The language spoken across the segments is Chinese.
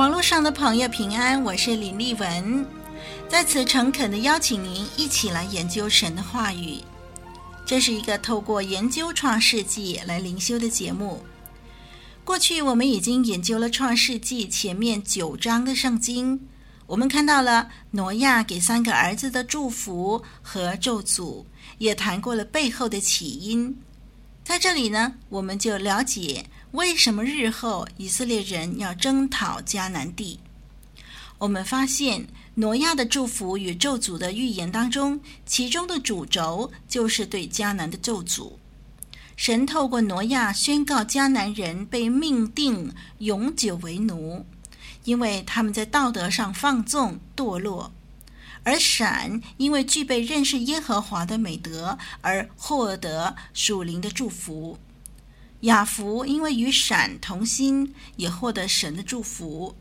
网络上的朋友平安，我是林丽文，在此诚恳地邀请您一起来研究神的话语。这是一个透过研究创世纪来灵修的节目。过去我们已经研究了创世纪前面九章的圣经，我们看到了挪亚给三个儿子的祝福和咒诅，也谈过了背后的起因。在这里呢，我们就了解。为什么日后以色列人要征讨迦南地？我们发现挪亚的祝福与咒诅的预言当中，其中的主轴就是对迦南的咒诅。神透过挪亚宣告迦南人被命定永久为奴，因为他们在道德上放纵堕落；而闪因为具备认识耶和华的美德而获得属灵的祝福。雅弗因为与闪同心，也获得神的祝福。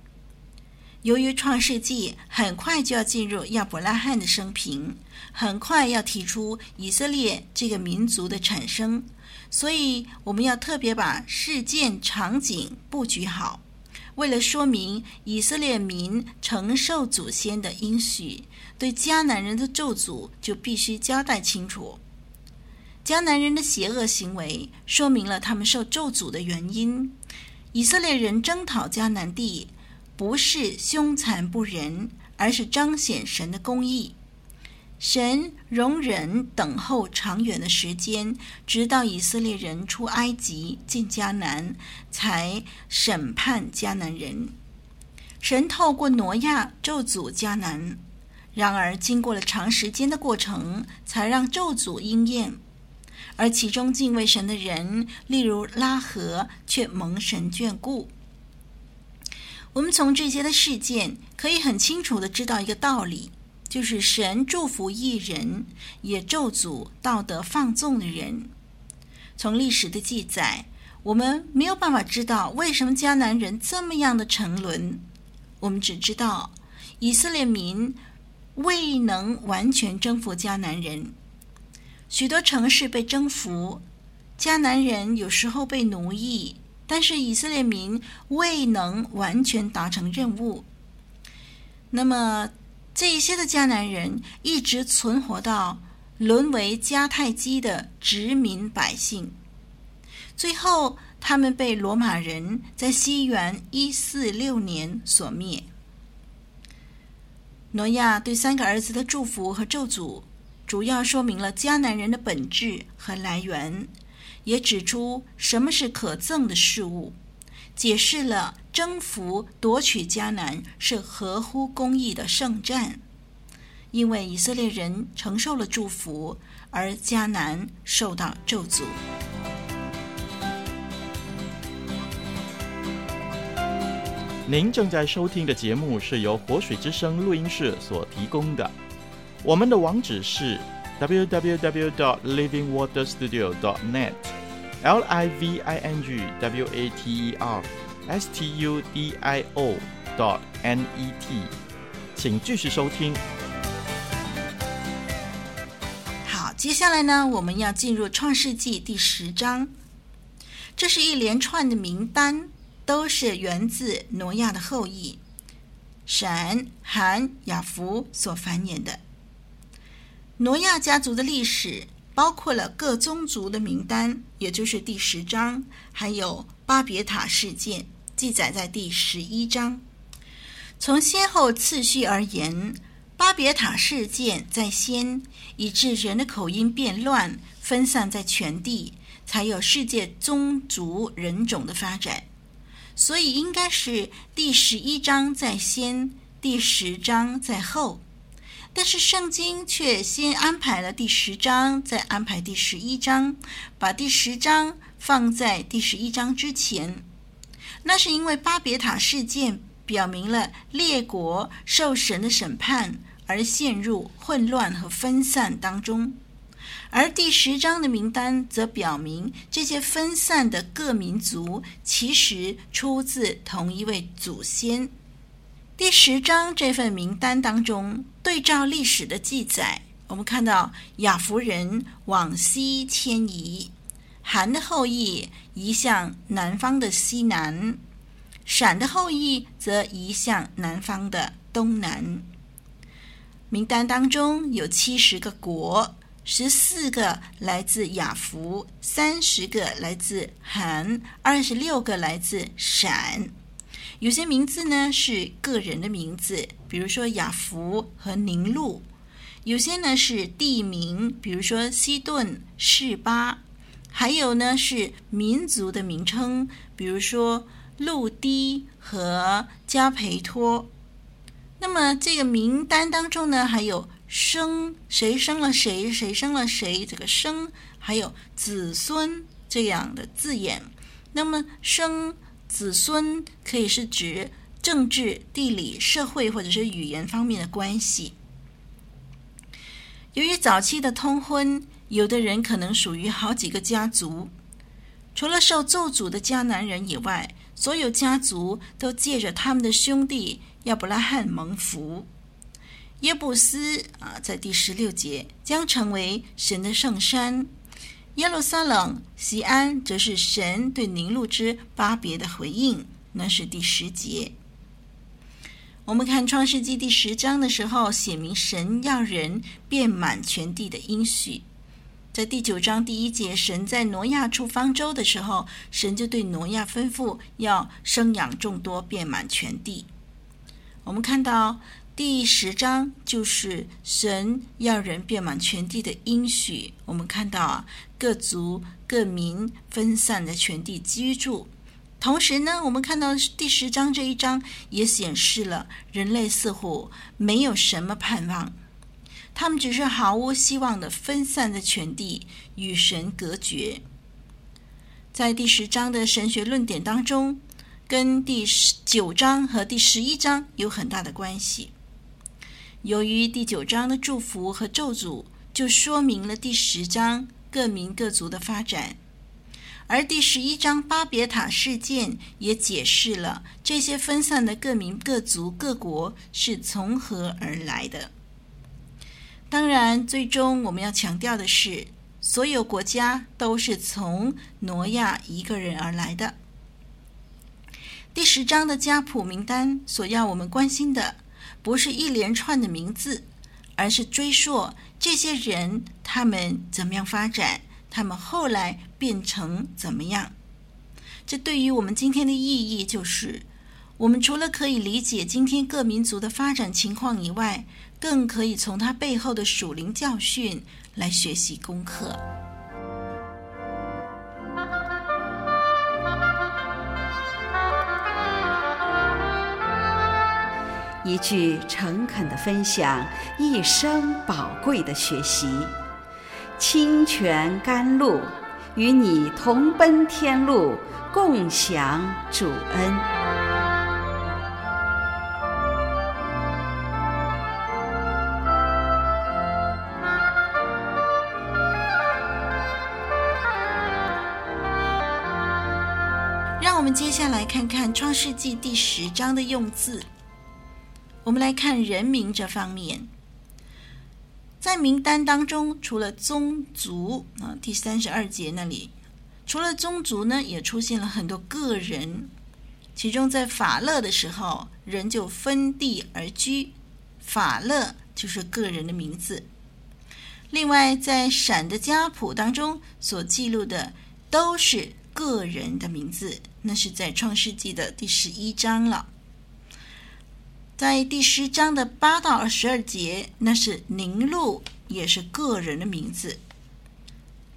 由于创世纪很快就要进入亚伯拉罕的生平，很快要提出以色列这个民族的产生，所以我们要特别把事件场景布局好，为了说明以色列民承受祖先的应许，对迦南人的咒诅就必须交代清楚。迦南人的邪恶行为说明了他们受咒诅的原因。以色列人征讨迦南地，不是凶残不仁，而是彰显神的公义。神容忍等候长远的时间，直到以色列人出埃及进迦南，才审判迦南人。神透过挪亚咒诅迦南，然而经过了长时间的过程，才让咒诅应验。而其中敬畏神的人，例如拉合，却蒙神眷顾。我们从这些的事件，可以很清楚的知道一个道理，就是神祝福一人，也咒诅道德放纵的人。从历史的记载，我们没有办法知道为什么迦南人这么样的沉沦。我们只知道以色列民未能完全征服迦南人。许多城市被征服，迦南人有时候被奴役，但是以色列民未能完全达成任务。那么，这一些的迦南人一直存活到沦为迦太基的殖民百姓，最后他们被罗马人在西元一四六年所灭。挪亚对三个儿子的祝福和咒诅。主要说明了迦南人的本质和来源，也指出什么是可憎的事物，解释了征服夺取迦南是合乎公义的圣战，因为以色列人承受了祝福，而迦南受到咒诅。您正在收听的节目是由活水之声录音室所提供的。我们的网址是 www.dot.livingwaterstudio.dot.net l i v i n g w a t e r s t u d i o dot n e t，请继续收听。好，接下来呢，我们要进入创世纪第十章，这是一连串的名单，都是源自挪亚的后裔闪、含、雅弗所繁衍的。挪亚家族的历史包括了各宗族的名单，也就是第十章，还有巴别塔事件记载在第十一章。从先后次序而言，巴别塔事件在先，以致人的口音变乱，分散在全地，才有世界宗族人种的发展。所以应该是第十一章在先，第十章在后。但是圣经却先安排了第十章，再安排第十一章，把第十章放在第十一章之前。那是因为巴别塔事件表明了列国受神的审判而陷入混乱和分散当中。而第十章的名单则表明，这些分散的各民族其实出自同一位祖先。第十章这份名单当中，对照历史的记载，我们看到亚弗人往西迁移，含的后裔移向南方的西南，闪的后裔则移向南方的东南。名单当中有七十个国。十四个来自亚弗，三十个来自含，二十六个来自闪。有些名字呢是个人的名字，比如说雅弗和宁录；有些呢是地名，比如说西顿、士巴；还有呢是民族的名称，比如说路低和加培托。那么这个名单当中呢，还有。生谁生了谁，谁生了谁，这个生还有子孙这样的字眼。那么生子孙可以是指政治、地理、社会或者是语言方面的关系。由于早期的通婚，有的人可能属于好几个家族。除了受咒诅的迦南人以外，所有家族都借着他们的兄弟亚伯拉罕蒙福。耶布斯啊，在第十六节将成为神的圣山；耶路撒冷、锡安，则是神对宁录之巴别的回应。那是第十节。我们看创世纪第十章的时候，写明神要人遍满全地的应许。在第九章第一节，神在挪亚出方舟的时候，神就对挪亚吩咐要生养众多，遍满全地。我们看到。第十章就是神要人遍满全地的应许。我们看到啊，各族各民分散在全地居住。同时呢，我们看到第十章这一章也显示了人类似乎没有什么盼望，他们只是毫无希望的分散在全地，与神隔绝。在第十章的神学论点当中，跟第十九章和第十一章有很大的关系。由于第九章的祝福和咒诅，就说明了第十章各民各族的发展；而第十一章巴别塔事件也解释了这些分散的各民各族各国是从何而来的。当然，最终我们要强调的是，所有国家都是从挪亚一个人而来的。第十章的家谱名单所要我们关心的。不是一连串的名字，而是追溯这些人他们怎么样发展，他们后来变成怎么样。这对于我们今天的意义就是，我们除了可以理解今天各民族的发展情况以外，更可以从他背后的属灵教训来学习功课。一句诚恳的分享，一生宝贵的学习。清泉甘露，与你同奔天路，共享主恩。让我们接下来看看《创世纪》第十章的用字。我们来看人名这方面，在名单当中，除了宗族啊，第三十二节那里，除了宗族呢，也出现了很多个人。其中在法勒的时候，人就分地而居，法勒就是个人的名字。另外，在闪的家谱当中所记录的都是个人的名字，那是在创世纪的第十一章了。在第十章的八到二十二节，那是宁录，也是个人的名字。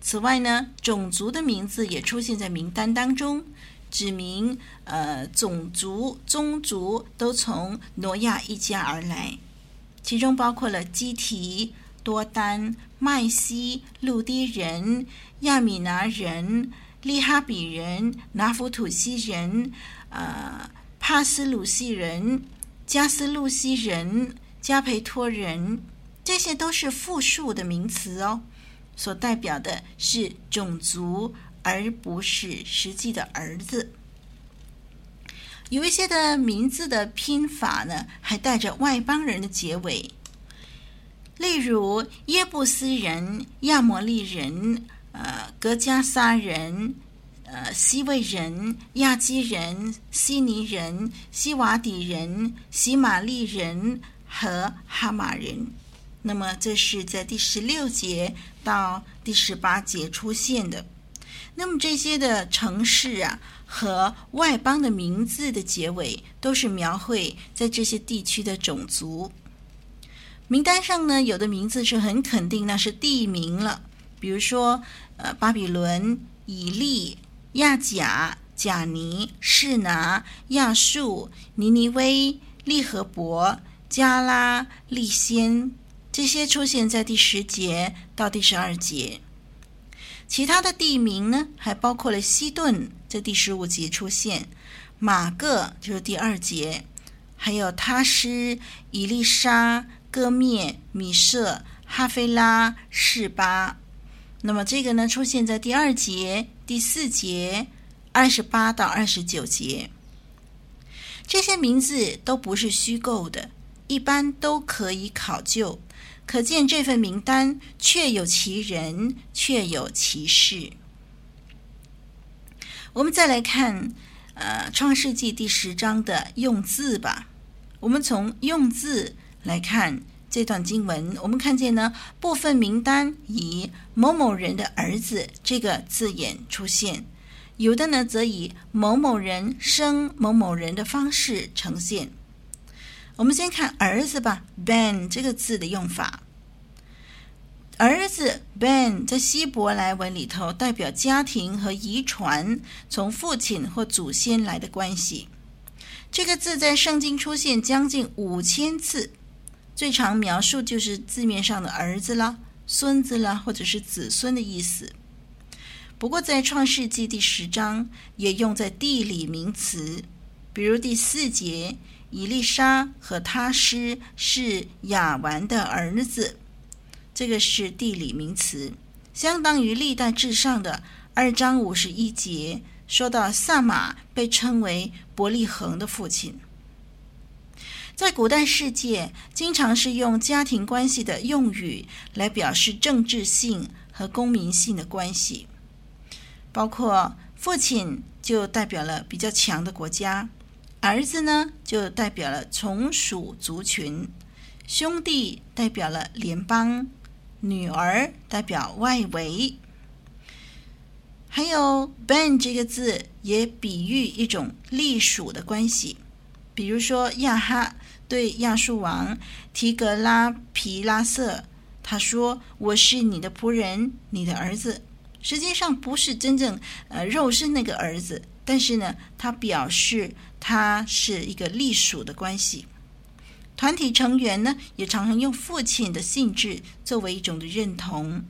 此外呢，种族的名字也出现在名单当中，指明呃种族、宗族都从挪亚一家而来，其中包括了基提、多丹、麦西、路低人、亚米拿人、利哈比人、拿弗土西人、呃，帕斯鲁西人、加斯路西人、加培托人，这些都是复数的名词哦，所代表的是种族，而不是实际的儿子。有一些的名字的拼法呢，还带着外邦人的结尾，例如耶布斯人、亚摩利人、呃，格加撒人、呃，西魏人、亚基人、希尼人、西瓦底人、西玛利人和哈马人。那么这是在第十六节到第十八节出现的。那么这些的城市啊。和外邦的名字的结尾都是描绘在这些地区的种族。名单上呢，有的名字是很肯定，那是地名了，比如说呃，巴比伦、以利、亚甲、甲尼、示拿、亚述、尼尼微、利河伯、加拉、利先，这些出现在第十节到第十二节。其他的地名呢，还包括了西顿，在第十五节出现；马各就是第二节，还有他施、以利沙、歌篾、米舍、哈菲拉、示巴。那么这个呢，出现在第二节、第四节、二十八到二十九节。这些名字都不是虚构的，一般都可以考究。可见这份名单确有其人，确有其事。我们再来看，呃，《创世纪》第十章的用字吧。我们从用字来看这段经文，我们看见呢，部分名单以“某某人的儿子”这个字眼出现，有的呢则以“某某人生某某人”的方式呈现。我们先看儿子吧，Ben 这个字的用法。儿子 Ben 在希伯来文里头代表家庭和遗传，从父亲或祖先来的关系。这个字在圣经出现将近五千次，最常描述就是字面上的儿子啦、孙子啦，或者是子孙的意思。不过在创世纪第十章也用在地理名词，比如第四节。以利沙和他师是亚完的儿子，这个是地理名词，相当于历代志上的二章五十一节，说到撒玛被称为伯利恒的父亲。在古代世界，经常是用家庭关系的用语来表示政治性和公民性的关系，包括父亲就代表了比较强的国家。儿子呢，就代表了从属族群；兄弟代表了联邦；女儿代表外围。还有 Ben 这个字也比喻一种隶属的关系，比如说亚哈对亚述王提格拉皮拉瑟，他说：“我是你的仆人，你的儿子。”实际上不是真正呃肉身那个儿子。但是呢，他表示他是一个隶属的关系。团体成员呢，也常常用父亲的性质作为一种的认同。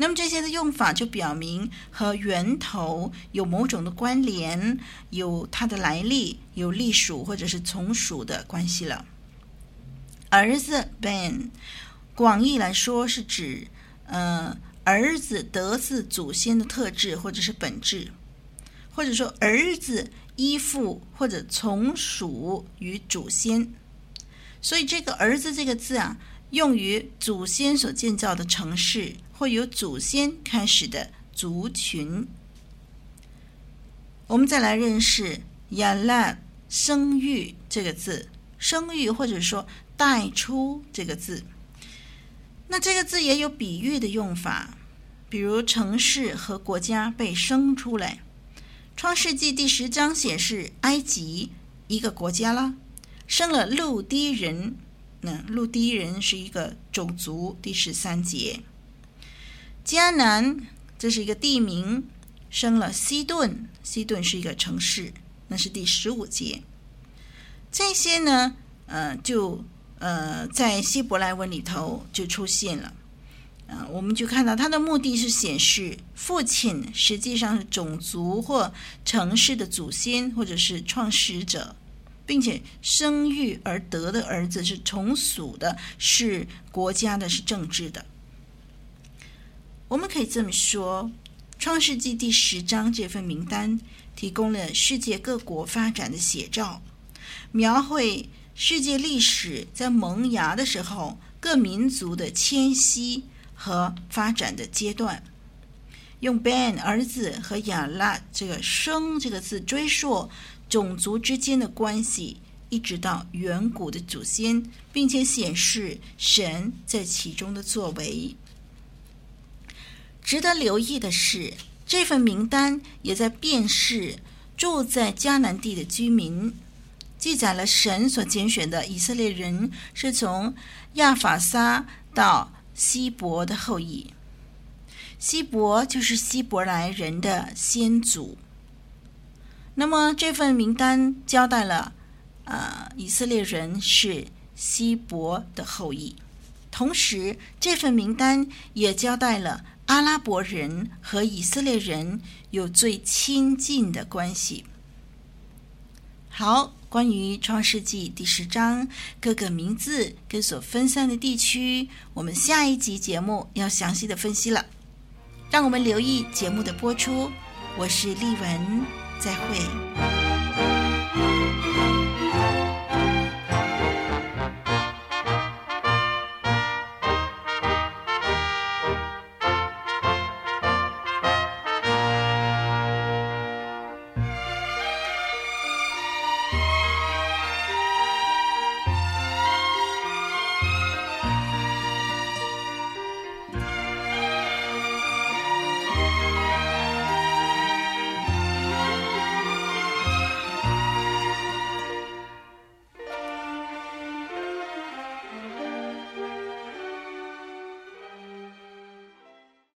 那么这些的用法就表明和源头有某种的关联，有它的来历，有隶属或者是从属的关系了。儿子 Ben，广义来说是指，呃，儿子得自祖先的特质或者是本质。或者说，儿子依附或者从属于祖先，所以这个“儿子”这个字啊，用于祖先所建造的城市或由祖先开始的族群。我们再来认识“亚拉”生育这个字，生育或者说带出这个字。那这个字也有比喻的用法，比如城市和国家被生出来。创世纪第十章显示，埃及一个国家啦，生了陆地人。那陆地人是一个种族。第十三节，迦南这是一个地名，生了西顿，西顿是一个城市。那是第十五节。这些呢，呃，就呃在希伯来文里头就出现了。啊，我们就看到他的目的是显示父亲实际上是种族或城市的祖先，或者是创始者，并且生育而得的儿子是从属的，是国家的，是政治的。我们可以这么说，《创世纪》第十章这份名单提供了世界各国发展的写照，描绘世界历史在萌芽的时候各民族的迁徙和发展的阶段。用 Ben 儿子和亚拉这个“生”这个字追溯种族之间的关系，一直到远古的祖先，并且显示神在其中的作为。值得留意的是，这份名单也在辨识住在迦南地的居民，记载了神所拣选的以色列人是从亚法撒到希伯的后裔。希伯就是希伯来人的先祖。那么这份名单交代了，呃，以色列人是希伯的后裔，同时这份名单也交代了。阿拉伯人和以色列人有最亲近的关系。好，关于创世纪第十章各个名字跟所分散的地区，我们下一集节目要详细的分析了。让我们留意节目的播出。我是丽文，再会。